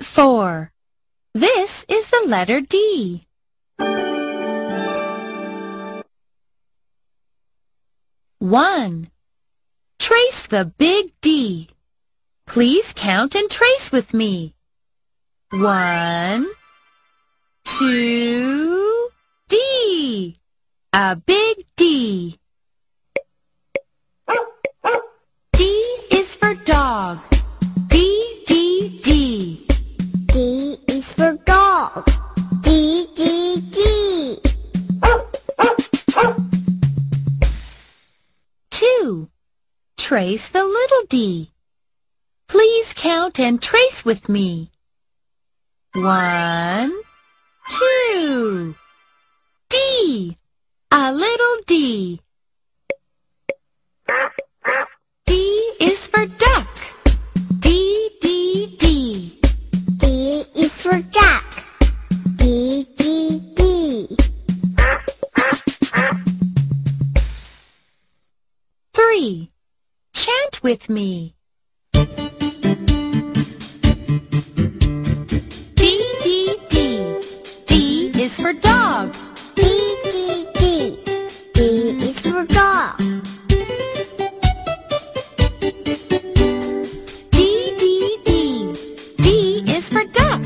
4. This is the letter D. One. Trace the big D. Please count and trace with me. One, two, D. A big D. Trace the little d. Please count and trace with me. One, two. D. A little d. D is for duck. D, D, D. D is for duck. D, D, D. Three. Chant with me. D, D, D. D is for dog. D, D, D. D is for dog. D, D, D. D is for duck.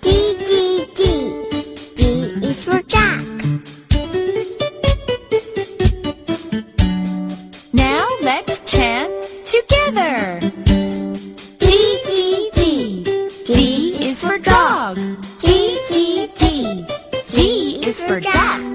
D, D, D. D is for duck. letter. G G G. G is for dog. G G G. G is for duck.